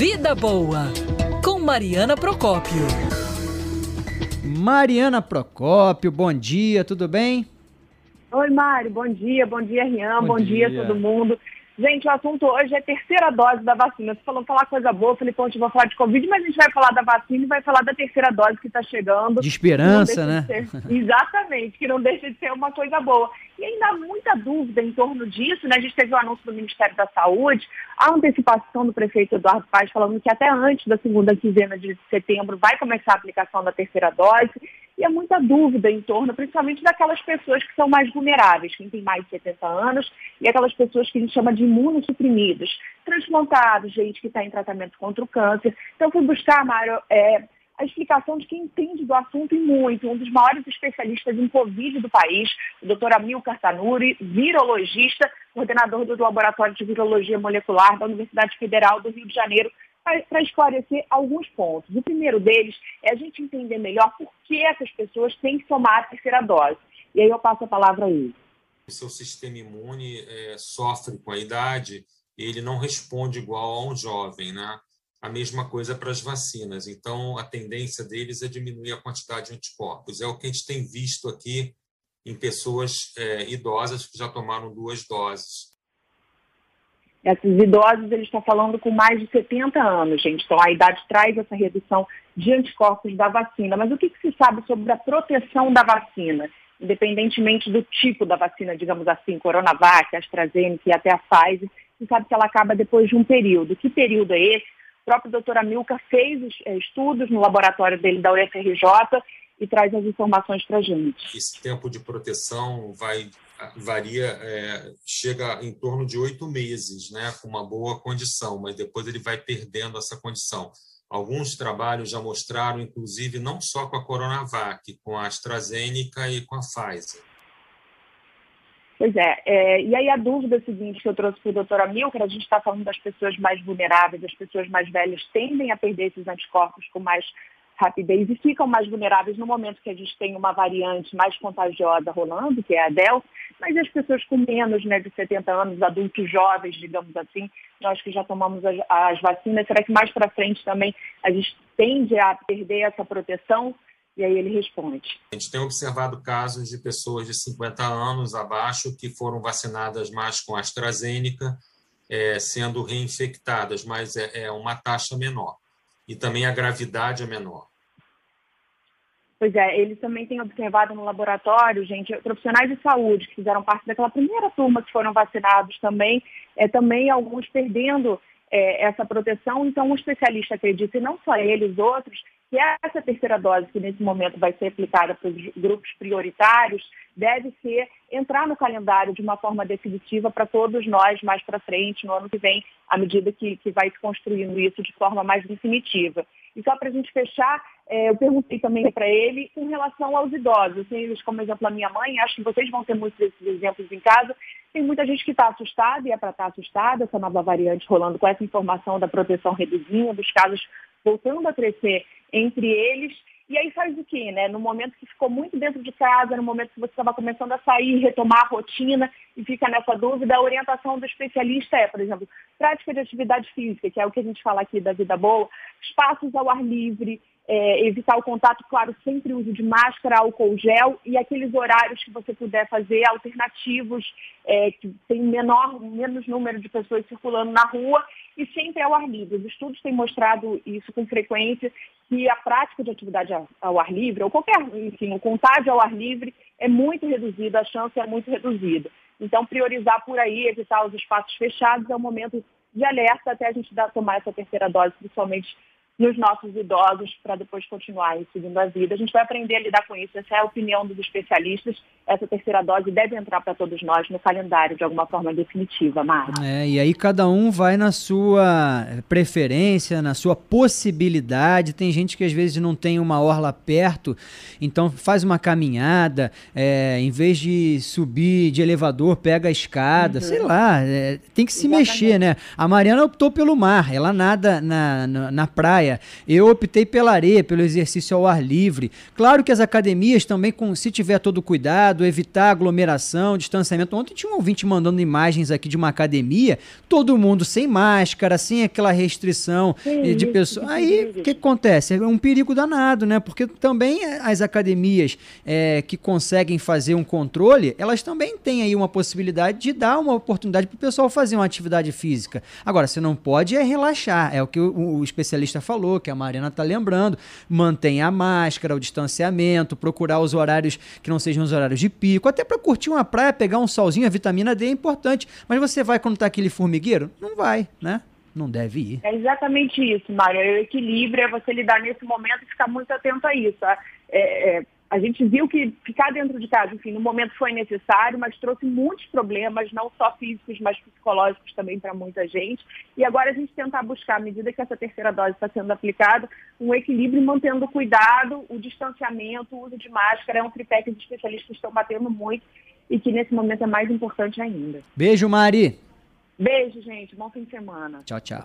Vida Boa, com Mariana Procópio. Mariana Procópio, bom dia, tudo bem? Oi, Mário, bom dia, bom dia, Rian, bom, bom dia. dia todo mundo. Gente, o assunto hoje é a terceira dose da vacina. Você falou falar coisa boa, eu pô, a gente vai falar de Covid, mas a gente vai falar da vacina e vai falar da terceira dose que está chegando. De esperança, né? De ser, exatamente, que não deixa de ser uma coisa boa. E ainda há muita dúvida em torno disso, né? A gente teve o anúncio do Ministério da Saúde, a antecipação do prefeito Eduardo Paz falando que até antes da segunda quinzena de setembro vai começar a aplicação da terceira dose e há muita dúvida em torno, principalmente daquelas pessoas que são mais vulneráveis, quem tem mais de 70 anos, e aquelas pessoas que a gente chama de imunossuprimidos, transplantados, gente que está em tratamento contra o câncer. Então, fui buscar, Mário, é, a explicação de quem entende do assunto e muito, um dos maiores especialistas em Covid do país, o doutor Amilcar Tanuri, virologista, coordenador do Laboratório de Virologia Molecular da Universidade Federal do Rio de Janeiro, para esclarecer alguns pontos. O primeiro deles é a gente entender melhor por que essas pessoas têm que tomar a terceira dose. E aí eu passo a palavra a ele. O seu sistema imune é, sofre com a idade, ele não responde igual a um jovem, né? A mesma coisa para as vacinas. Então, a tendência deles é diminuir a quantidade de anticorpos. É o que a gente tem visto aqui em pessoas é, idosas que já tomaram duas doses. Esses idosos, ele está falando com mais de 70 anos, gente. Então, a idade traz essa redução de anticorpos da vacina. Mas o que, que se sabe sobre a proteção da vacina? Independentemente do tipo da vacina, digamos assim, Coronavac, AstraZeneca e até a Pfizer, se sabe que ela acaba depois de um período. Que período é esse? O próprio doutor Amilcar fez eh, estudos no laboratório dele da UFRJ e traz as informações para a gente. Esse tempo de proteção vai varia, é, chega em torno de oito meses, né, com uma boa condição, mas depois ele vai perdendo essa condição. Alguns trabalhos já mostraram, inclusive, não só com a Coronavac, com a AstraZeneca e com a Pfizer. Pois é, é, e aí a dúvida seguinte que eu trouxe para o doutor Amilcar, a gente está falando das pessoas mais vulneráveis, as pessoas mais velhas tendem a perder esses anticorpos com mais rapidez e ficam mais vulneráveis no momento que a gente tem uma variante mais contagiosa rolando, que é a Delta, mas as pessoas com menos né, de 70 anos, adultos jovens, digamos assim, nós que já tomamos as, as vacinas, será que mais para frente também a gente tende a perder essa proteção? E aí ele responde. A gente tem observado casos de pessoas de 50 anos abaixo que foram vacinadas mais com AstraZeneca, é, sendo reinfectadas, mas é, é uma taxa menor. E também a gravidade é menor. Pois é, eles também têm observado no laboratório, gente, profissionais de saúde que fizeram parte daquela primeira turma que foram vacinados também, é, também alguns perdendo é, essa proteção. Então, o um especialista acredita, e não só ele, os outros, que essa terceira dose, que nesse momento vai ser aplicada para os grupos prioritários, deve ser entrar no calendário de uma forma definitiva para todos nós mais para frente, no ano que vem, à medida que, que vai se construindo isso de forma mais definitiva. E só para a gente fechar, eu perguntei também para ele com relação aos idosos. Tem eles como exemplo a minha mãe, acho que vocês vão ter muitos desses exemplos em casa. Tem muita gente que está assustada e é para estar tá assustada, essa nova variante rolando com essa informação da proteção reduzindo, dos casos voltando a crescer entre eles. E aí faz o quê, né? No momento que ficou muito dentro de casa, no momento que você estava começando a sair, retomar a rotina e fica nessa dúvida, a orientação do especialista é, por exemplo, prática de atividade física, que é o que a gente fala aqui da vida boa, espaços ao ar livre, é, evitar o contato, claro, sempre uso de máscara, álcool gel e aqueles horários que você puder fazer alternativos, é, que tem menor, menos número de pessoas circulando na rua e sempre ao ar livre. Os estudos têm mostrado isso com frequência, que a prática de atividade ao ar livre, ou qualquer, enfim, o contágio ao ar livre é muito reduzido, a chance é muito reduzida. Então, priorizar por aí, evitar os espaços fechados é um momento de alerta até a gente dar, tomar essa terceira dose, principalmente nos nossos idosos para depois continuar seguindo a vida. A gente vai aprender a lidar com isso. Essa é a opinião dos especialistas. Essa terceira dose deve entrar para todos nós no calendário de alguma forma definitiva, Mário. É, e aí cada um vai na sua preferência, na sua possibilidade. Tem gente que às vezes não tem uma orla perto, então faz uma caminhada, é, em vez de subir de elevador, pega a escada, uhum. sei lá. É, tem que se Exatamente. mexer, né? A Mariana optou pelo mar, ela nada na, na, na praia praia. Eu optei pela areia, pelo exercício ao ar livre. Claro que as academias também, com, se tiver todo cuidado, cuidado, evitar aglomeração, distanciamento. Ontem tinha um ouvinte mandando imagens aqui de uma academia, todo mundo sem máscara, sem aquela restrição Sim, de pessoas. Aí o que, que acontece? É um perigo danado, né? Porque também as academias é, que conseguem fazer um controle, elas também têm aí uma possibilidade de dar uma oportunidade para o pessoal fazer uma atividade física. Agora, você não pode é relaxar, é o que o, o especialista falou, que a Mariana está lembrando. Mantenha a máscara, o distanciamento, procurar os horários que não sejam os horários de pico, até para curtir uma praia, pegar um solzinho, a vitamina D é importante. Mas você vai quando está aquele formigueiro? Não vai, né? Não deve ir. É exatamente isso, Mário. O equilíbrio, é você lidar nesse momento e ficar muito atento a isso. É, é, a gente viu que ficar dentro de casa, enfim, no momento foi necessário, mas trouxe muitos problemas, não só físicos, mas psicológicos também para muita gente. E agora a gente tentar buscar, à medida que essa terceira dose está sendo aplicada, um equilíbrio mantendo o cuidado, o distanciamento, o uso de máscara. É um tripé que os especialistas estão batendo muito e que nesse momento é mais importante ainda. Beijo, Mari. Beijo, gente. Bom fim de semana. Tchau, tchau.